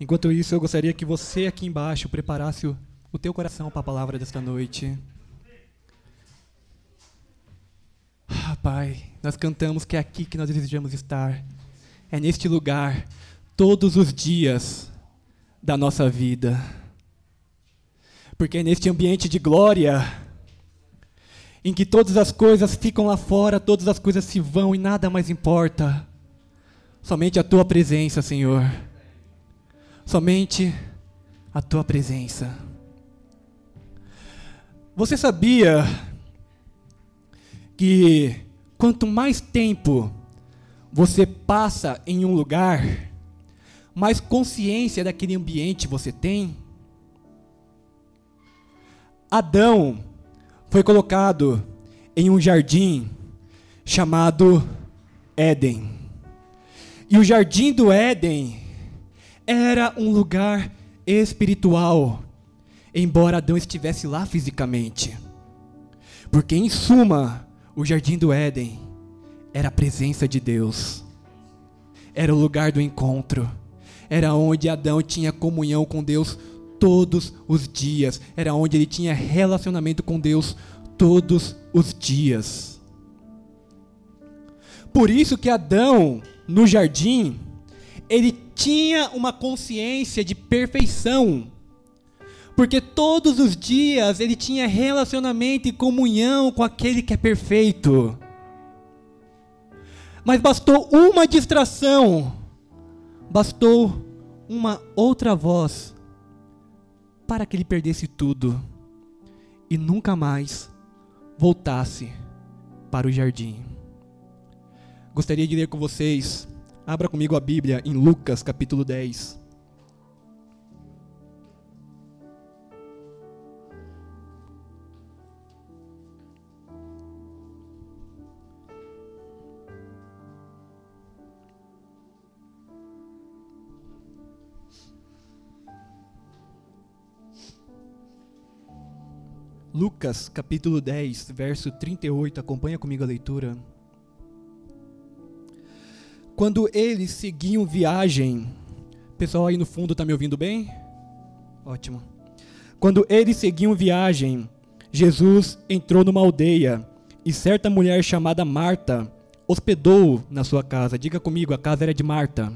Enquanto isso, eu gostaria que você aqui embaixo preparasse o, o teu coração para a palavra desta noite. Ah, Pai, nós cantamos que é aqui que nós desejamos estar. É neste lugar, todos os dias da nossa vida. Porque é neste ambiente de glória, em que todas as coisas ficam lá fora, todas as coisas se vão e nada mais importa. Somente a tua presença, Senhor. Somente a tua presença. Você sabia que quanto mais tempo você passa em um lugar, mais consciência daquele ambiente você tem? Adão foi colocado em um jardim chamado Éden. E o jardim do Éden era um lugar espiritual, embora Adão estivesse lá fisicamente. Porque, em suma, o jardim do Éden era a presença de Deus, era o lugar do encontro, era onde Adão tinha comunhão com Deus todos os dias, era onde ele tinha relacionamento com Deus todos os dias. Por isso que Adão, no jardim, ele tinha uma consciência de perfeição. Porque todos os dias ele tinha relacionamento e comunhão com aquele que é perfeito. Mas bastou uma distração, bastou uma outra voz para que ele perdesse tudo e nunca mais voltasse para o jardim. Gostaria de ler com vocês, abra comigo a Bíblia em Lucas capítulo 10. Lucas capítulo 10, verso 38, acompanha comigo a leitura. Quando eles seguiam viagem, pessoal aí no fundo está me ouvindo bem? Ótimo. Quando eles seguiam viagem, Jesus entrou numa aldeia e certa mulher chamada Marta hospedou na sua casa. Diga comigo, a casa era de Marta.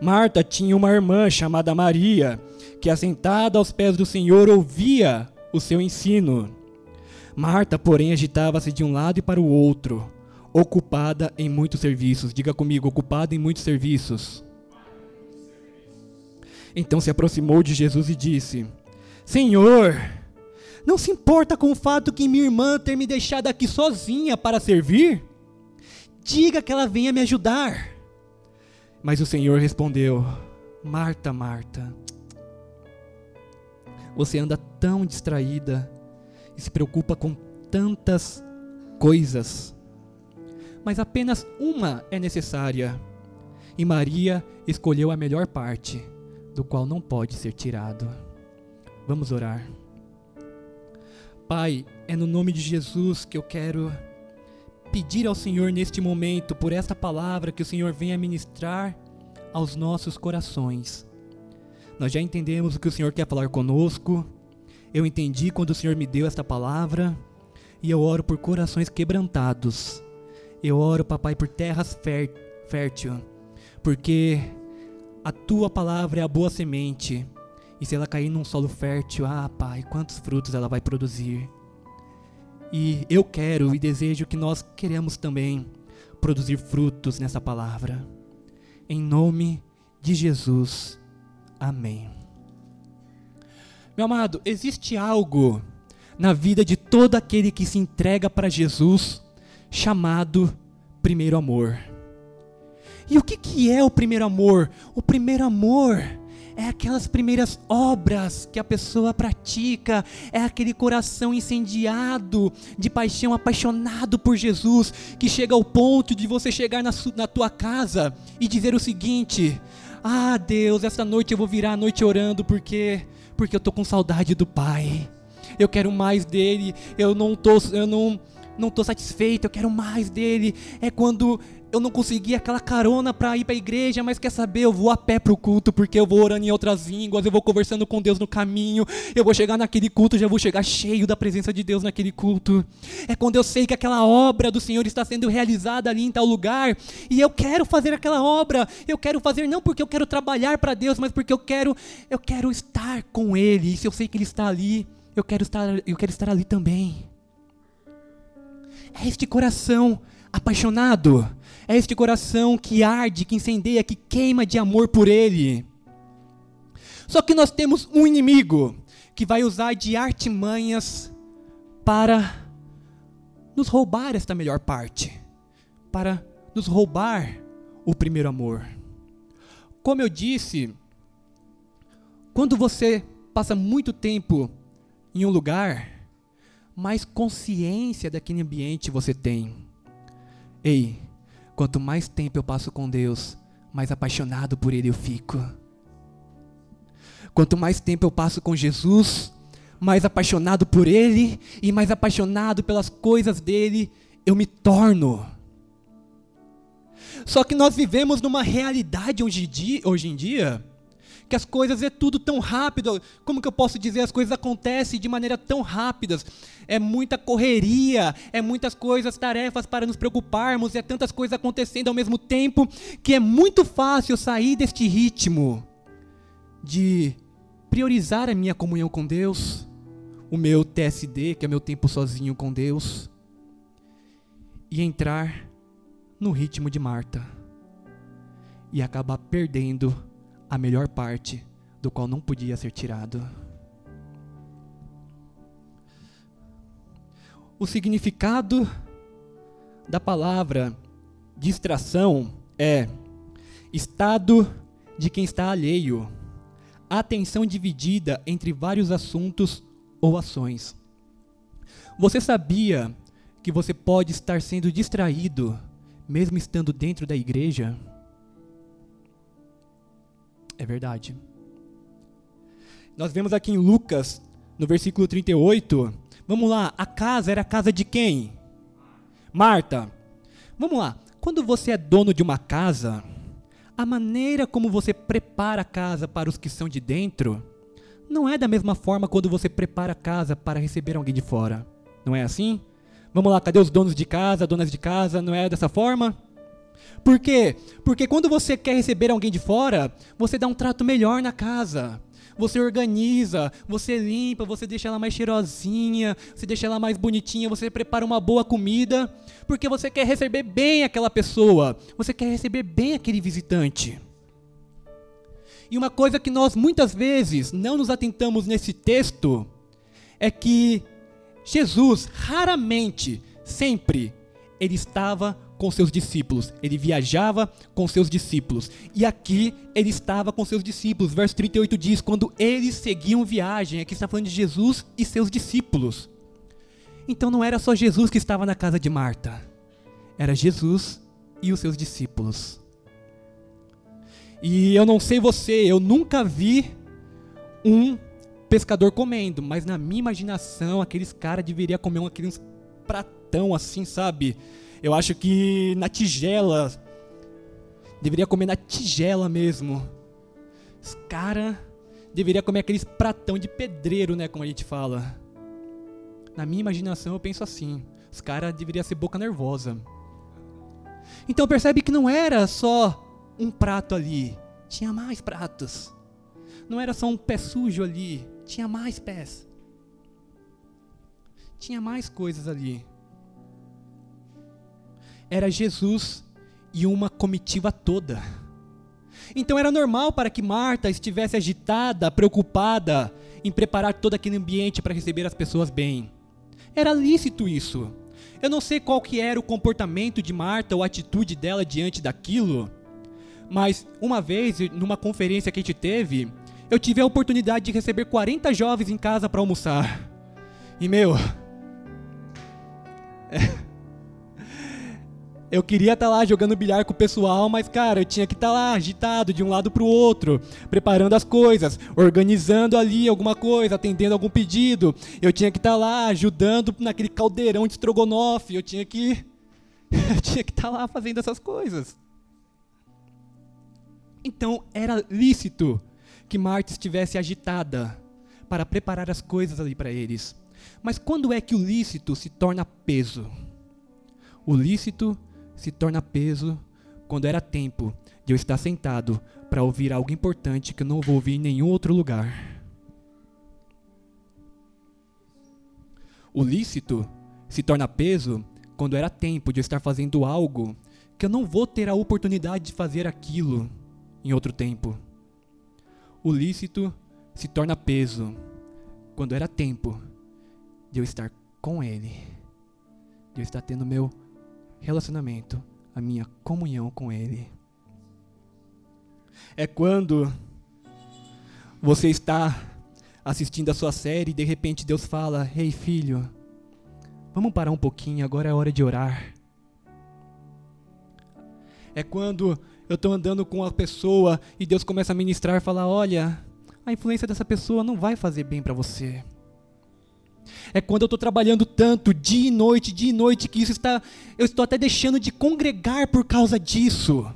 Marta tinha uma irmã chamada Maria que assentada aos pés do Senhor ouvia o seu ensino. Marta, porém, agitava-se de um lado e para o outro, ocupada em muitos serviços. Diga comigo, ocupada em muitos serviços. Então se aproximou de Jesus e disse: Senhor, não se importa com o fato que minha irmã ter me deixado aqui sozinha para servir? Diga que ela venha me ajudar. Mas o Senhor respondeu: Marta, Marta, você anda tão distraída e se preocupa com tantas coisas. Mas apenas uma é necessária. E Maria escolheu a melhor parte, do qual não pode ser tirado. Vamos orar. Pai, é no nome de Jesus que eu quero pedir ao Senhor neste momento por esta palavra que o Senhor venha ministrar aos nossos corações. Nós já entendemos o que o Senhor quer falar conosco. Eu entendi quando o Senhor me deu esta palavra. E eu oro por corações quebrantados. Eu oro, papai, por terras fértil. Porque a tua palavra é a boa semente. E se ela cair num solo fértil, ah, pai, quantos frutos ela vai produzir. E eu quero e desejo que nós queremos também produzir frutos nessa palavra. Em nome de Jesus. Amém. Meu amado, existe algo na vida de todo aquele que se entrega para Jesus chamado primeiro amor. E o que, que é o primeiro amor? O primeiro amor é aquelas primeiras obras que a pessoa pratica, é aquele coração incendiado de paixão, apaixonado por Jesus, que chega ao ponto de você chegar na, na tua casa e dizer o seguinte: ah, Deus, essa noite eu vou virar a noite orando porque porque eu tô com saudade do Pai. Eu quero mais dele. Eu não tô eu não não tô satisfeito, eu quero mais dele. É quando eu não consegui aquela carona para ir para a igreja, mas quer saber, eu vou a pé para o culto, porque eu vou orando em outras línguas, eu vou conversando com Deus no caminho, eu vou chegar naquele culto, já vou chegar cheio da presença de Deus naquele culto. É quando eu sei que aquela obra do Senhor está sendo realizada ali em tal lugar, e eu quero fazer aquela obra, eu quero fazer não porque eu quero trabalhar para Deus, mas porque eu quero, eu quero estar com Ele, e se eu sei que Ele está ali, eu quero estar, eu quero estar ali também. É este coração apaixonado é este coração que arde, que incendeia, que queima de amor por Ele. Só que nós temos um inimigo que vai usar de artimanhas para nos roubar esta melhor parte, para nos roubar o primeiro amor. Como eu disse, quando você passa muito tempo em um lugar, mais consciência daquele ambiente você tem. Ei, Quanto mais tempo eu passo com Deus, mais apaixonado por Ele eu fico. Quanto mais tempo eu passo com Jesus, mais apaixonado por Ele e mais apaixonado pelas coisas dele eu me torno. Só que nós vivemos numa realidade hoje, hoje em dia que as coisas é tudo tão rápido. Como que eu posso dizer? As coisas acontecem de maneira tão rápidas. É muita correria, é muitas coisas, tarefas para nos preocuparmos, é tantas coisas acontecendo ao mesmo tempo que é muito fácil sair deste ritmo de priorizar a minha comunhão com Deus, o meu TSD, que é meu tempo sozinho com Deus, e entrar no ritmo de Marta e acabar perdendo a melhor parte do qual não podia ser tirado. O significado da palavra distração é estado de quem está alheio, atenção dividida entre vários assuntos ou ações. Você sabia que você pode estar sendo distraído mesmo estando dentro da igreja? É verdade. Nós vemos aqui em Lucas, no versículo 38. Vamos lá, a casa era a casa de quem? Marta. Vamos lá. Quando você é dono de uma casa, a maneira como você prepara a casa para os que são de dentro não é da mesma forma quando você prepara a casa para receber alguém de fora. Não é assim? Vamos lá, cadê os donos de casa, donas de casa? Não é dessa forma? Por quê? Porque quando você quer receber alguém de fora, você dá um trato melhor na casa. Você organiza, você limpa, você deixa ela mais cheirosinha, você deixa ela mais bonitinha, você prepara uma boa comida, porque você quer receber bem aquela pessoa, você quer receber bem aquele visitante. E uma coisa que nós muitas vezes não nos atentamos nesse texto é que Jesus raramente, sempre, ele estava com seus discípulos, ele viajava com seus discípulos. E aqui ele estava com seus discípulos. Verso 38 diz: quando eles seguiam viagem, aqui está falando de Jesus e seus discípulos. Então não era só Jesus que estava na casa de Marta, era Jesus e os seus discípulos. E eu não sei você, eu nunca vi um pescador comendo, mas na minha imaginação aqueles caras deveriam comer um, aqueles pratão assim, sabe? Eu acho que na tigela. Deveria comer na tigela mesmo. Os cara deveria comer aqueles pratão de pedreiro, né? Como a gente fala. Na minha imaginação eu penso assim. Os caras deveriam ser boca nervosa. Então percebe que não era só um prato ali. Tinha mais pratos. Não era só um pé sujo ali. Tinha mais pés. Tinha mais coisas ali era Jesus e uma comitiva toda. Então era normal para que Marta estivesse agitada, preocupada em preparar todo aquele ambiente para receber as pessoas bem. Era lícito isso. Eu não sei qual que era o comportamento de Marta ou a atitude dela diante daquilo, mas uma vez, numa conferência que a gente teve, eu tive a oportunidade de receber 40 jovens em casa para almoçar. E meu, eu queria estar tá lá jogando bilhar com o pessoal, mas cara, eu tinha que estar tá lá agitado de um lado para o outro, preparando as coisas, organizando ali alguma coisa, atendendo algum pedido. Eu tinha que estar tá lá ajudando naquele caldeirão de estrogonofe, eu tinha que eu tinha que estar tá lá fazendo essas coisas. Então era lícito que Marta estivesse agitada para preparar as coisas ali para eles. Mas quando é que o lícito se torna peso? O lícito se torna peso quando era tempo de eu estar sentado para ouvir algo importante que eu não vou ouvir em nenhum outro lugar. O lícito se torna peso quando era tempo de eu estar fazendo algo que eu não vou ter a oportunidade de fazer aquilo em outro tempo. O lícito se torna peso quando era tempo de eu estar com Ele, de eu estar tendo meu relacionamento, a minha comunhão com Ele. É quando você está assistindo a sua série e de repente Deus fala: Ei hey, filho, vamos parar um pouquinho, agora é hora de orar. É quando eu estou andando com uma pessoa e Deus começa a ministrar e falar: Olha, a influência dessa pessoa não vai fazer bem para você. É quando eu estou trabalhando tanto, dia e noite, dia e noite, que isso está. Eu estou até deixando de congregar por causa disso.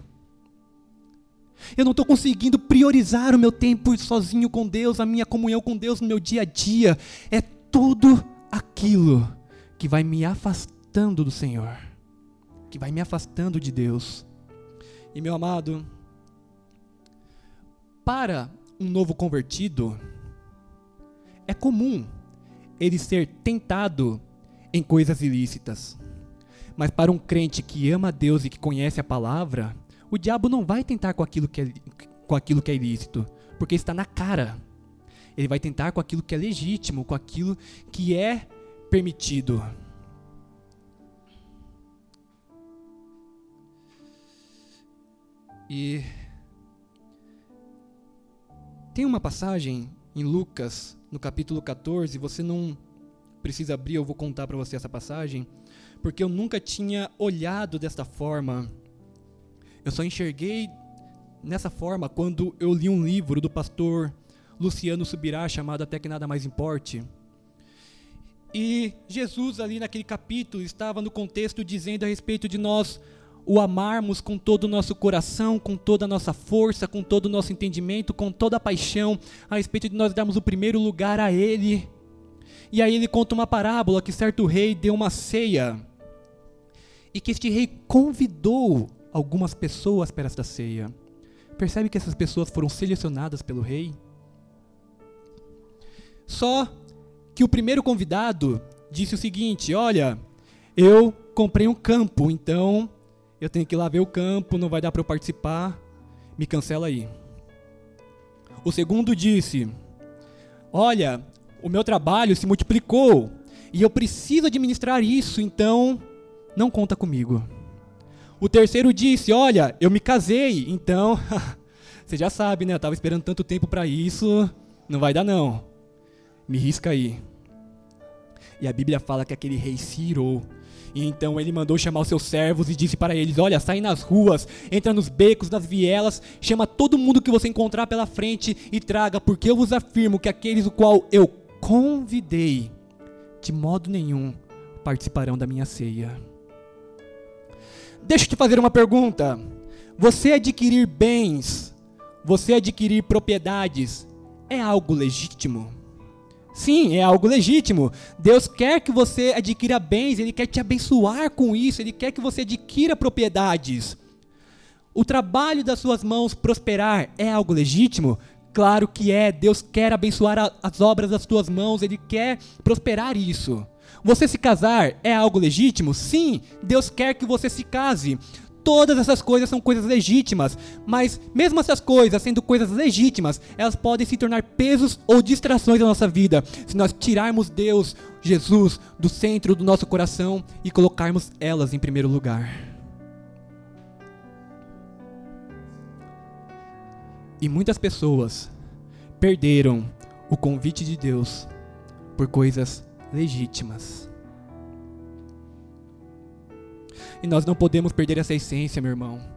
Eu não estou conseguindo priorizar o meu tempo sozinho com Deus, a minha comunhão com Deus no meu dia a dia. É tudo aquilo que vai me afastando do Senhor, que vai me afastando de Deus. E meu amado, para um novo convertido, é comum ele ser tentado em coisas ilícitas. Mas para um crente que ama a Deus e que conhece a palavra, o diabo não vai tentar com aquilo que é, com aquilo que é ilícito, porque está na cara. Ele vai tentar com aquilo que é legítimo, com aquilo que é permitido. E tem uma passagem em Lucas, no capítulo 14, você não precisa abrir, eu vou contar para você essa passagem, porque eu nunca tinha olhado desta forma eu só enxerguei nessa forma quando eu li um livro do pastor Luciano Subirá chamado Até que Nada Mais Importe. E Jesus, ali naquele capítulo, estava no contexto dizendo a respeito de nós o amarmos com todo o nosso coração, com toda a nossa força, com todo o nosso entendimento, com toda a paixão, a respeito de nós darmos o primeiro lugar a Ele. E aí ele conta uma parábola que certo rei deu uma ceia e que este rei convidou algumas pessoas para esta ceia. Percebe que essas pessoas foram selecionadas pelo rei? Só que o primeiro convidado disse o seguinte: Olha, eu comprei um campo, então eu tenho que ir lá ver o campo, não vai dar para eu participar, me cancela aí. O segundo disse: Olha, o meu trabalho se multiplicou e eu preciso administrar isso, então não conta comigo. O terceiro disse: Olha, eu me casei, então. você já sabe, né? Eu tava esperando tanto tempo para isso. Não vai dar, não. Me risca aí. E a Bíblia fala que aquele rei se irou. E então ele mandou chamar os seus servos e disse para eles: Olha, sai nas ruas, entra nos becos, nas vielas, chama todo mundo que você encontrar pela frente e traga, porque eu vos afirmo que aqueles o qual eu convidei, de modo nenhum participarão da minha ceia. Deixa eu te fazer uma pergunta. Você adquirir bens, você adquirir propriedades, é algo legítimo? Sim, é algo legítimo. Deus quer que você adquira bens, Ele quer te abençoar com isso, Ele quer que você adquira propriedades. O trabalho das suas mãos prosperar é algo legítimo? Claro que é. Deus quer abençoar a, as obras das tuas mãos, Ele quer prosperar isso. Você se casar é algo legítimo? Sim, Deus quer que você se case. Todas essas coisas são coisas legítimas, mas mesmo essas coisas sendo coisas legítimas, elas podem se tornar pesos ou distrações da nossa vida se nós tirarmos Deus, Jesus, do centro do nosso coração e colocarmos elas em primeiro lugar. E muitas pessoas perderam o convite de Deus por coisas legítimas. E nós não podemos perder essa essência, meu irmão.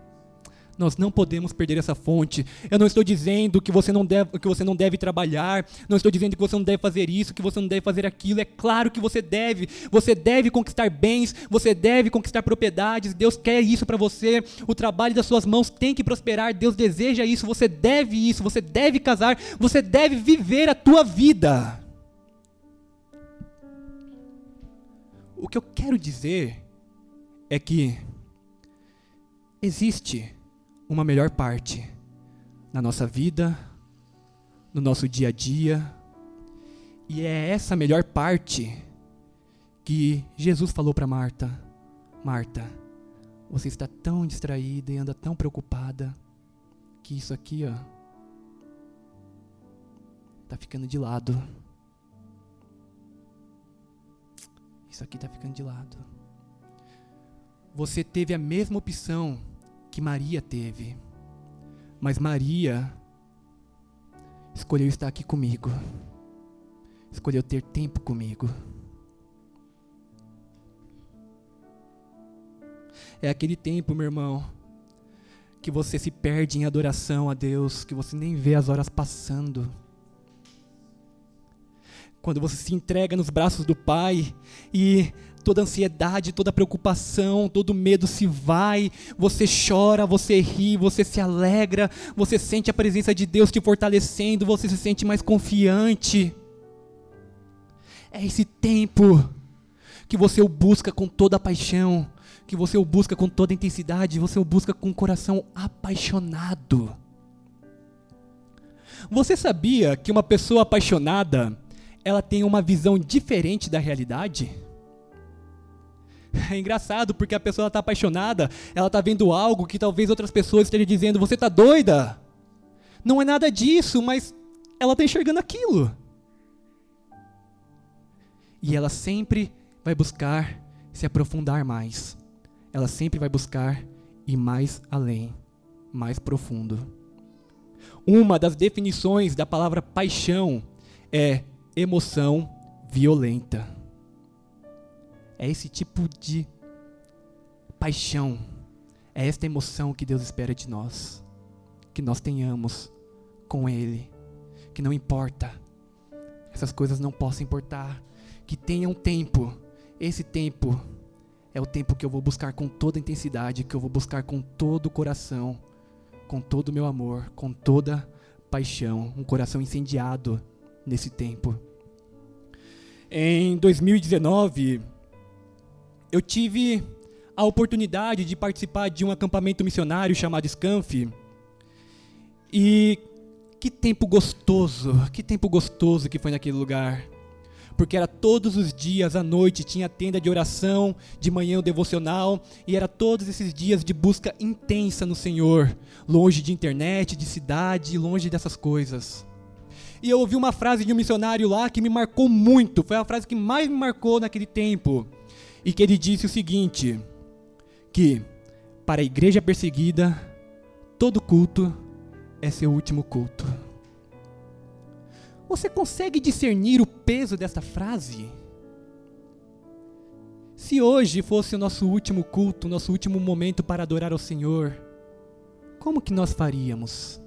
Nós não podemos perder essa fonte. Eu não estou dizendo que você não deve, que você não deve trabalhar, não estou dizendo que você não deve fazer isso, que você não deve fazer aquilo. É claro que você deve. Você deve conquistar bens, você deve conquistar propriedades. Deus quer isso para você. O trabalho das suas mãos tem que prosperar. Deus deseja isso. Você deve isso. Você deve casar. Você deve viver a tua vida. O que eu quero dizer é que existe uma melhor parte na nossa vida, no nosso dia a dia, e é essa melhor parte que Jesus falou para Marta: Marta, você está tão distraída e anda tão preocupada que isso aqui, ó, tá ficando de lado. Isso aqui está ficando de lado. Você teve a mesma opção que Maria teve. Mas Maria escolheu estar aqui comigo. Escolheu ter tempo comigo. É aquele tempo, meu irmão, que você se perde em adoração a Deus, que você nem vê as horas passando quando você se entrega nos braços do Pai e toda ansiedade, toda preocupação, todo medo se vai, você chora, você ri, você se alegra, você sente a presença de Deus te fortalecendo, você se sente mais confiante. É esse tempo que você o busca com toda a paixão, que você o busca com toda a intensidade, você o busca com o coração apaixonado. Você sabia que uma pessoa apaixonada ela tem uma visão diferente da realidade? É engraçado porque a pessoa está apaixonada, ela está vendo algo que talvez outras pessoas estejam dizendo: você está doida? Não é nada disso, mas ela está enxergando aquilo. E ela sempre vai buscar se aprofundar mais. Ela sempre vai buscar ir mais além, mais profundo. Uma das definições da palavra paixão é emoção violenta. É esse tipo de paixão, é esta emoção que Deus espera de nós, que nós tenhamos com Ele, que não importa, essas coisas não possam importar, que tenha um tempo, esse tempo é o tempo que eu vou buscar com toda intensidade, que eu vou buscar com todo o coração, com todo o meu amor, com toda paixão, um coração incendiado nesse tempo. Em 2019, eu tive a oportunidade de participar de um acampamento missionário chamado Scanf. E que tempo gostoso, que tempo gostoso que foi naquele lugar. Porque era todos os dias à noite, tinha tenda de oração, de manhã o devocional, e era todos esses dias de busca intensa no Senhor, longe de internet, de cidade, longe dessas coisas. E eu ouvi uma frase de um missionário lá que me marcou muito. Foi a frase que mais me marcou naquele tempo. E que ele disse o seguinte: que para a igreja perseguida, todo culto é seu último culto. Você consegue discernir o peso dessa frase? Se hoje fosse o nosso último culto, nosso último momento para adorar ao Senhor, como que nós faríamos?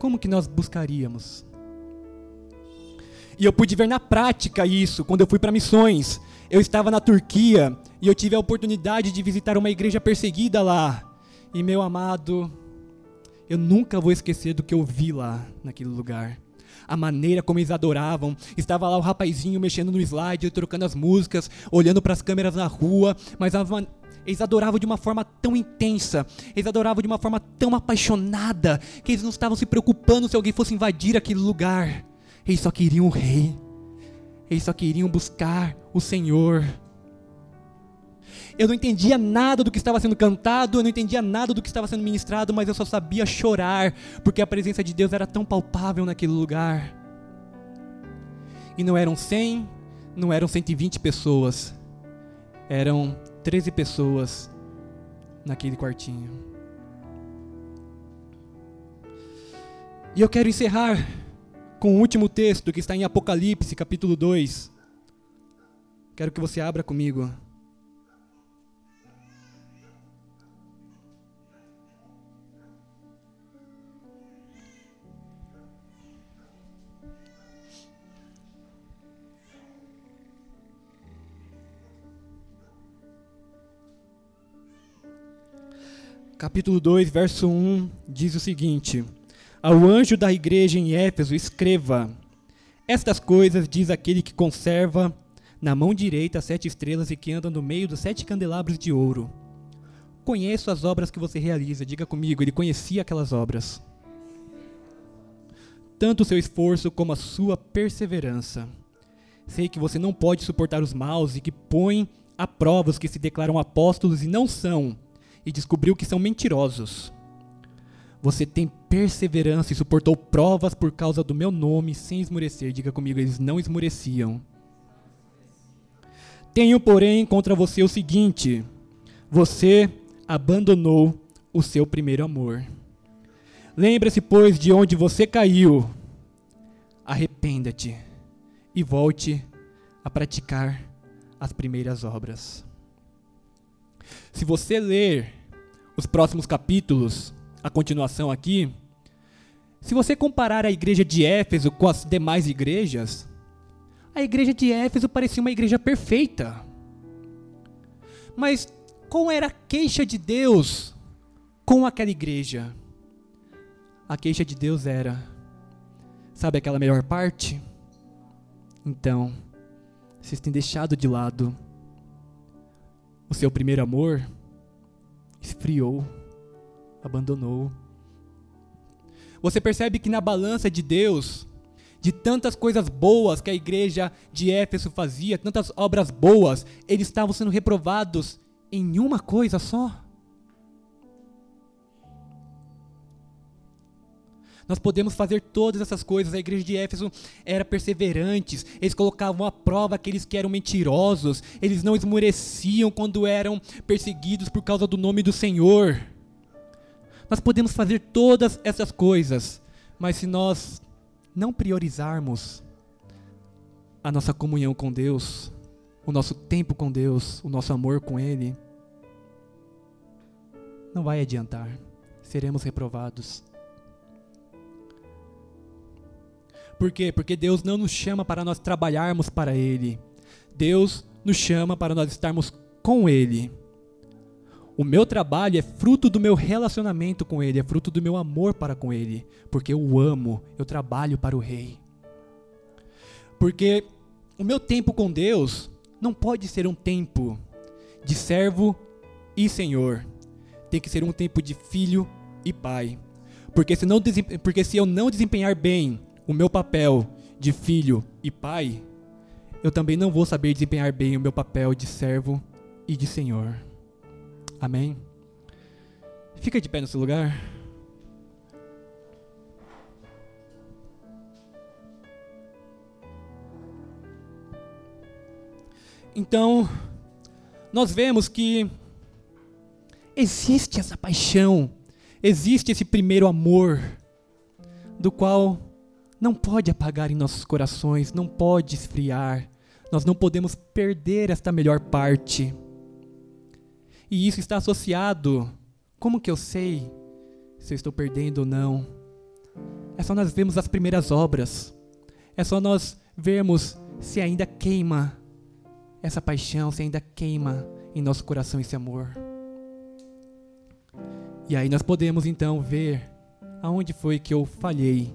Como que nós buscaríamos? E eu pude ver na prática isso quando eu fui para missões. Eu estava na Turquia e eu tive a oportunidade de visitar uma igreja perseguida lá. E meu amado, eu nunca vou esquecer do que eu vi lá naquele lugar. A maneira como eles adoravam. Estava lá o rapazinho mexendo no slide, trocando as músicas, olhando para as câmeras na rua, mas a, eles adoravam de uma forma tão intensa, eles adoravam de uma forma tão apaixonada, que eles não estavam se preocupando se alguém fosse invadir aquele lugar. Eles só queriam o rei. Eles só queriam buscar o Senhor. Eu não entendia nada do que estava sendo cantado, eu não entendia nada do que estava sendo ministrado, mas eu só sabia chorar, porque a presença de Deus era tão palpável naquele lugar. E não eram 100, não eram 120 pessoas, eram 13 pessoas naquele quartinho. E eu quero encerrar com o último texto que está em Apocalipse, capítulo 2. Quero que você abra comigo. Capítulo 2, verso 1, diz o seguinte: Ao anjo da igreja em Éfeso, escreva: Estas coisas diz aquele que conserva na mão direita sete estrelas e que anda no meio dos sete candelabros de ouro. Conheço as obras que você realiza, diga comigo, ele conhecia aquelas obras. Tanto o seu esforço como a sua perseverança. Sei que você não pode suportar os maus e que põe a prova os que se declaram apóstolos e não são e descobriu que são mentirosos. Você tem perseverança e suportou provas por causa do meu nome sem esmorecer. Diga comigo, eles não esmoreciam. Tenho, porém, contra você o seguinte: você abandonou o seu primeiro amor. Lembre-se, pois, de onde você caiu. Arrependa-te e volte a praticar as primeiras obras. Se você ler os próximos capítulos, a continuação aqui, se você comparar a igreja de Éfeso com as demais igrejas, a igreja de Éfeso parecia uma igreja perfeita. Mas qual era a queixa de Deus com aquela igreja? A queixa de Deus era: sabe aquela melhor parte? Então, vocês têm deixado de lado o seu primeiro amor, esfriou, abandonou. Você percebe que na balança de Deus, de tantas coisas boas que a igreja de Éfeso fazia, tantas obras boas, eles estavam sendo reprovados em uma coisa só. Nós podemos fazer todas essas coisas. A igreja de Éfeso era perseverantes, eles colocavam à prova aqueles que eram mentirosos, eles não esmoreciam quando eram perseguidos por causa do nome do Senhor. Nós podemos fazer todas essas coisas, mas se nós não priorizarmos a nossa comunhão com Deus, o nosso tempo com Deus, o nosso amor com Ele, não vai adiantar. Seremos reprovados. Por quê? Porque Deus não nos chama para nós trabalharmos para Ele. Deus nos chama para nós estarmos com Ele. O meu trabalho é fruto do meu relacionamento com Ele, é fruto do meu amor para com Ele, porque eu o amo, eu trabalho para o Rei. Porque o meu tempo com Deus não pode ser um tempo de servo e senhor, tem que ser um tempo de filho e pai. Porque se, não, porque se eu não desempenhar bem o meu papel de filho e pai, eu também não vou saber desempenhar bem o meu papel de servo e de senhor. Amém? Fica de pé no seu lugar. Então, nós vemos que existe essa paixão, existe esse primeiro amor, do qual não pode apagar em nossos corações, não pode esfriar. Nós não podemos perder esta melhor parte. E isso está associado. Como que eu sei se eu estou perdendo ou não? É só nós vermos as primeiras obras. É só nós vermos se ainda queima essa paixão, se ainda queima em nosso coração esse amor. E aí nós podemos então ver aonde foi que eu falhei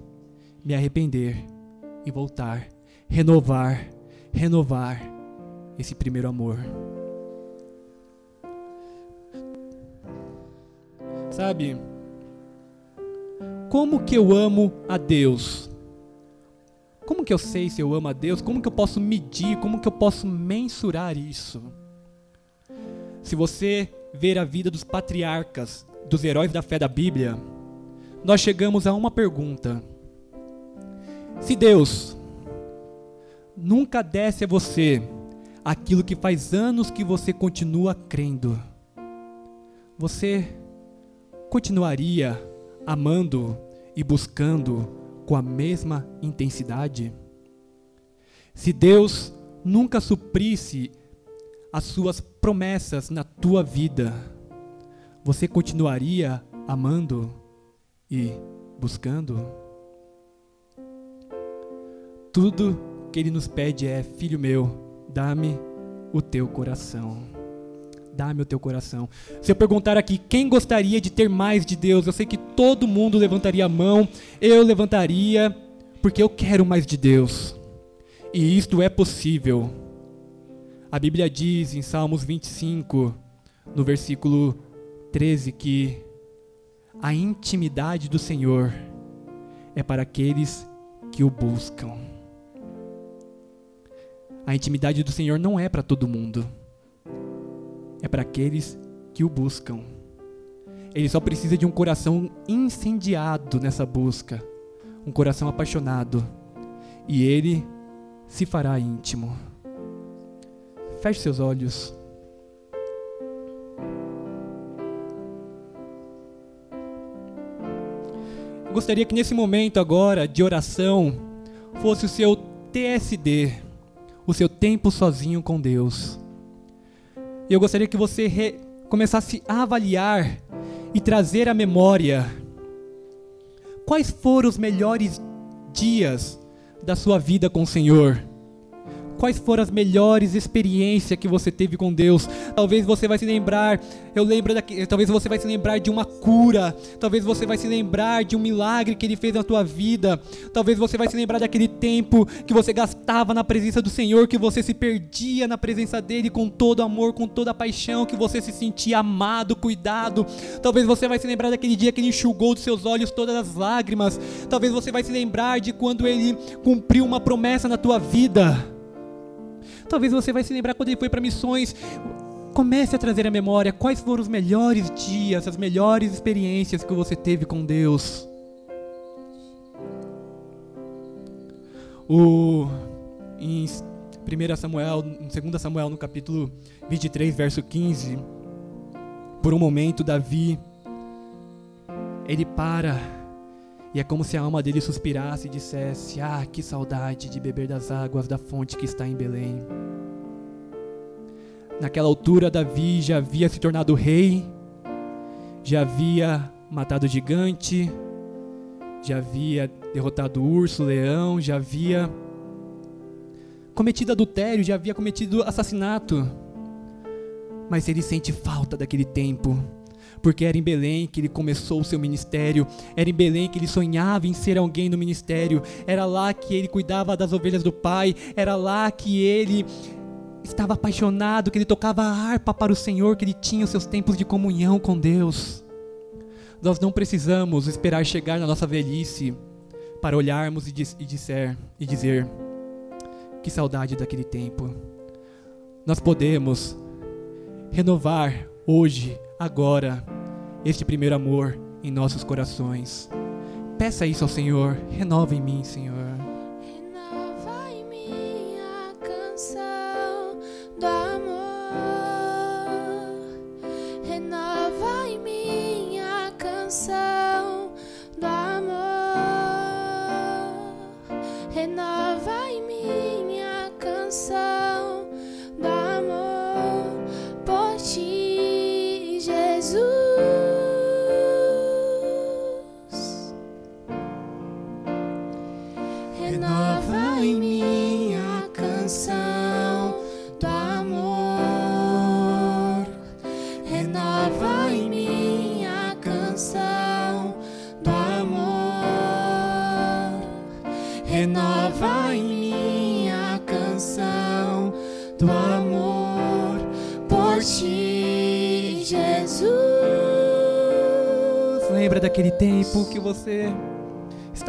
me arrepender e voltar, renovar, renovar esse primeiro amor. Sabe? Como que eu amo a Deus? Como que eu sei se eu amo a Deus? Como que eu posso medir? Como que eu posso mensurar isso? Se você ver a vida dos patriarcas, dos heróis da fé da Bíblia, nós chegamos a uma pergunta: se Deus nunca desse a você aquilo que faz anos que você continua crendo, você continuaria amando e buscando com a mesma intensidade? Se Deus nunca suprisse as suas promessas na tua vida, você continuaria amando e buscando? Tudo que ele nos pede é: Filho meu, dá-me o teu coração. dá-me o teu coração. Se eu perguntar aqui quem gostaria de ter mais de Deus, eu sei que todo mundo levantaria a mão, eu levantaria, porque eu quero mais de Deus. E isto é possível. A Bíblia diz em Salmos 25, no versículo 13, que a intimidade do Senhor é para aqueles que o buscam. A intimidade do Senhor não é para todo mundo, é para aqueles que o buscam. Ele só precisa de um coração incendiado nessa busca, um coração apaixonado, e ele se fará íntimo. Feche seus olhos. Eu gostaria que nesse momento agora de oração fosse o seu TSD, o seu tempo sozinho com Deus. Eu gostaria que você começasse a avaliar e trazer à memória quais foram os melhores dias da sua vida com o Senhor. Quais foram as melhores experiências que você teve com Deus? Talvez você vai se lembrar, eu lembro daqui, talvez você vai se lembrar de uma cura, talvez você vai se lembrar de um milagre que ele fez na tua vida. Talvez você vai se lembrar daquele tempo que você gastava na presença do Senhor, que você se perdia na presença dele com todo amor, com toda paixão, que você se sentia amado, cuidado. Talvez você vai se lembrar daquele dia que ele enxugou dos seus olhos todas as lágrimas. Talvez você vai se lembrar de quando ele cumpriu uma promessa na tua vida. Talvez você vai se lembrar quando ele foi para missões. Comece a trazer à memória quais foram os melhores dias, as melhores experiências que você teve com Deus. O em 1 Samuel, em 2 Samuel, no capítulo 23, verso 15, por um momento Davi ele para e é como se a alma dele suspirasse e dissesse: Ah, que saudade de beber das águas da fonte que está em Belém. Naquela altura, Davi já havia se tornado rei, já havia matado o gigante, já havia derrotado o urso, o leão, já havia cometido adultério, já havia cometido assassinato. Mas ele sente falta daquele tempo porque era em Belém que ele começou o seu ministério, era em Belém que ele sonhava em ser alguém no ministério, era lá que ele cuidava das ovelhas do Pai, era lá que ele estava apaixonado, que ele tocava a harpa para o Senhor, que ele tinha os seus tempos de comunhão com Deus. Nós não precisamos esperar chegar na nossa velhice para olharmos e, e, dizer, e dizer: que saudade daquele tempo. Nós podemos renovar hoje, agora, este primeiro amor em nossos corações. Peça isso ao Senhor, renova em mim, Senhor.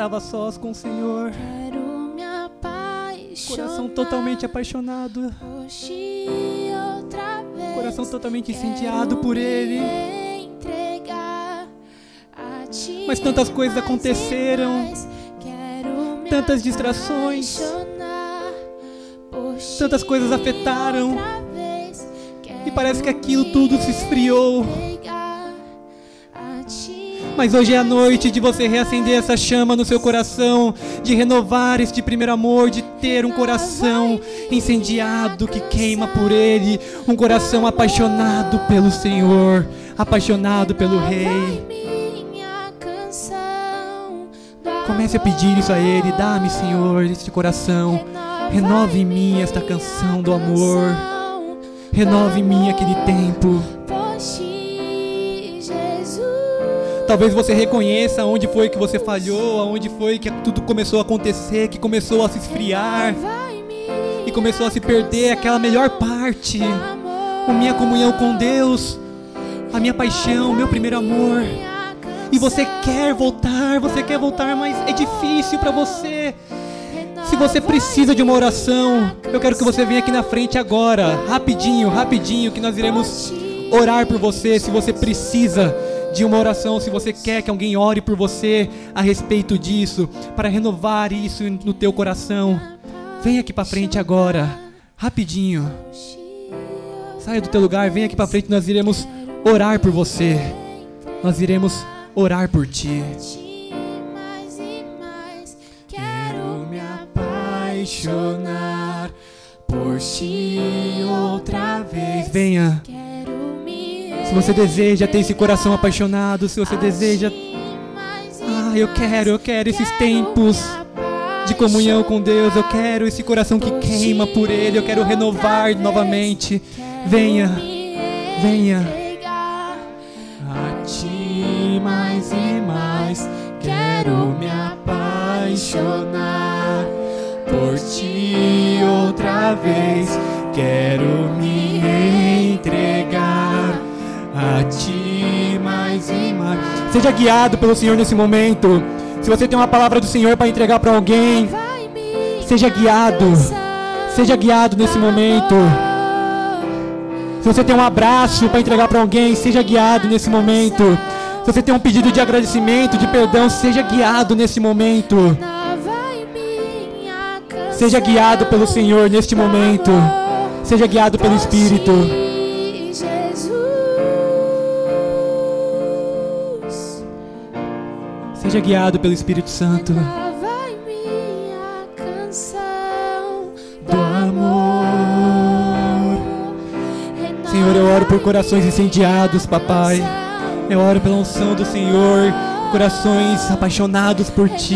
Estava sós com o Senhor, Quero me apaixonar. coração totalmente apaixonado, ti outra vez. coração totalmente incendiado por Ele. Mas tantas coisas aconteceram, tantas distrações, tantas coisas afetaram, e parece que aquilo tudo se esfriou. Mas hoje é a noite de você reacender essa chama no seu coração, de renovar este primeiro amor, de ter um coração incendiado que queima por Ele, um coração apaixonado pelo Senhor, apaixonado pelo Rei. Comece a pedir isso a Ele, dá-me, Senhor, este coração. Renove em mim esta canção do amor. Renova em mim aquele tempo. Talvez você reconheça onde foi que você falhou, aonde foi que tudo começou a acontecer, que começou a se esfriar e começou a se perder aquela melhor parte, a minha comunhão com Deus, a minha paixão, o meu primeiro amor. E você quer voltar, você quer voltar, mas é difícil para você. Se você precisa de uma oração, eu quero que você venha aqui na frente agora, rapidinho, rapidinho, que nós iremos orar por você. Se você precisa de uma oração, se você quer que alguém ore por você a respeito disso, para renovar isso no teu coração, vem aqui para frente agora, rapidinho. Saia do teu lugar, vem aqui para frente, nós iremos orar por você. Nós iremos orar por ti. Quero me apaixonar por ti outra vez. Venha. Você deseja ter esse coração apaixonado, se você deseja, ah, eu quero, eu quero esses tempos de comunhão com Deus, eu quero esse coração que queima por Ele, eu quero renovar novamente. Venha, venha. A ti mais e mais quero me apaixonar por ti outra vez. Quero me ti mais e mais. Seja guiado pelo Senhor nesse momento. Se você tem uma palavra do Senhor para entregar para alguém, seja guiado. Seja guiado nesse momento. Se você tem um abraço para entregar para alguém, seja guiado nesse momento. Se você tem um pedido de agradecimento, de perdão, seja guiado nesse momento. Seja guiado pelo Senhor neste momento. Seja guiado pelo Espírito. Seja guiado pelo Espírito Santo. Senhor, eu oro por corações incendiados, papai. Eu oro pela unção do Senhor. Corações apaixonados por Ti.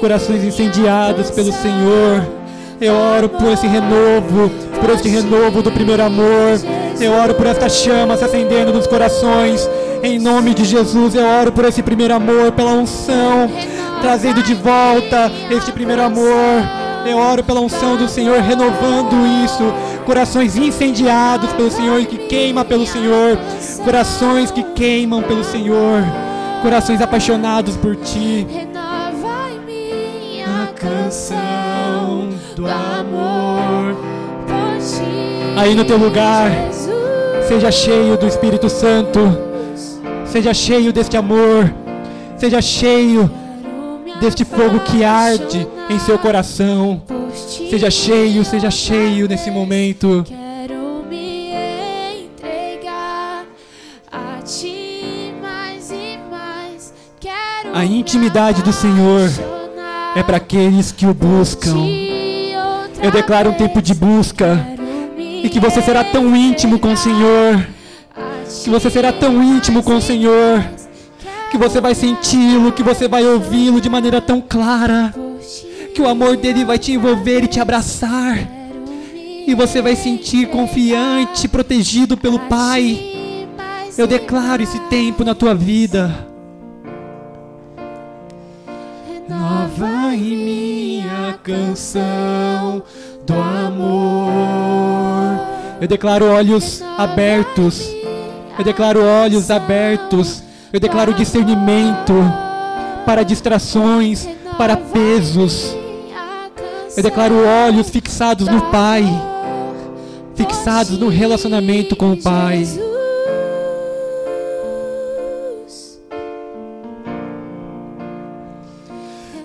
Corações incendiados pelo Senhor. Eu oro por esse renovo, por este renovo do primeiro amor. Eu oro por esta chama se acendendo nos corações. Em nome de Jesus, eu oro por esse primeiro amor, pela unção, trazendo de volta este primeiro amor. Eu oro pela unção do Senhor, renovando isso. Corações incendiados pelo Senhor, que queima pelo Senhor. Corações que queimam pelo Senhor. Corações apaixonados por Ti. Renova em mim A a canção do amor. por ti. Aí no teu lugar, seja cheio do Espírito Santo. Seja cheio deste amor. Seja cheio deste fogo que arde em seu coração. Seja cheio, seja cheio nesse momento. A intimidade do Senhor É para aqueles que o buscam. Eu declaro um tempo de busca. E que você será tão íntimo com o Senhor. Que você será tão íntimo com o Senhor. Que você vai senti-lo, que você vai ouvi-lo de maneira tão clara. Que o amor dele vai te envolver e te abraçar. E você vai sentir confiante, protegido pelo Pai. Eu declaro esse tempo na tua vida. Nova em minha canção do amor. Eu declaro olhos abertos. Eu declaro olhos abertos. Eu declaro discernimento para distrações, para pesos. Eu declaro olhos fixados no Pai, fixados no relacionamento com o Pai.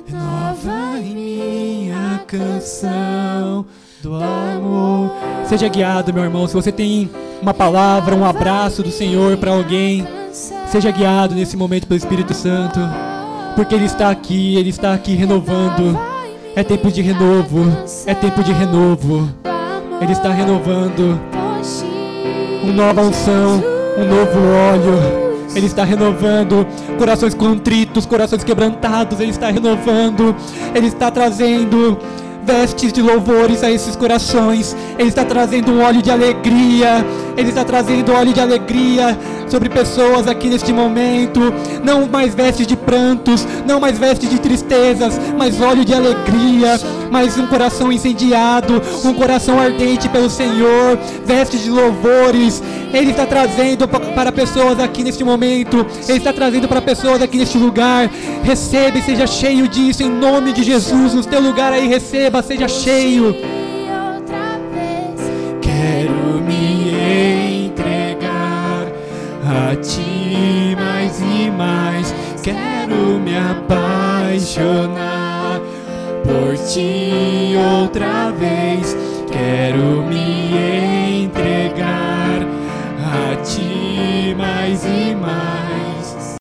Renova em minha canção do amor. Seja guiado, meu irmão. Se você tem uma palavra, um abraço do Senhor para alguém, seja guiado nesse momento pelo Espírito Santo, porque Ele está aqui, Ele está aqui renovando. É tempo de renovo, é tempo de renovo. Ele está renovando uma nova unção, um novo óleo. Ele está renovando corações contritos, corações quebrantados. Ele está renovando, Ele está trazendo vestes de louvores a esses corações. Ele está trazendo um óleo de alegria. Ele está trazendo óleo de alegria sobre pessoas aqui neste momento. Não mais vestes de prantos, não mais vestes de tristezas, mas óleo de alegria, mais um coração incendiado, um coração ardente pelo Senhor, vestes de louvores. Ele está trazendo para pessoas aqui neste momento. Ele está trazendo para pessoas aqui neste lugar. Receba e seja cheio disso em nome de Jesus. No teu lugar aí receba, seja cheio. Quero me entregar a ti mais e mais. Quero me apaixonar por ti outra vez. Quero me entregar a ti mais e mais.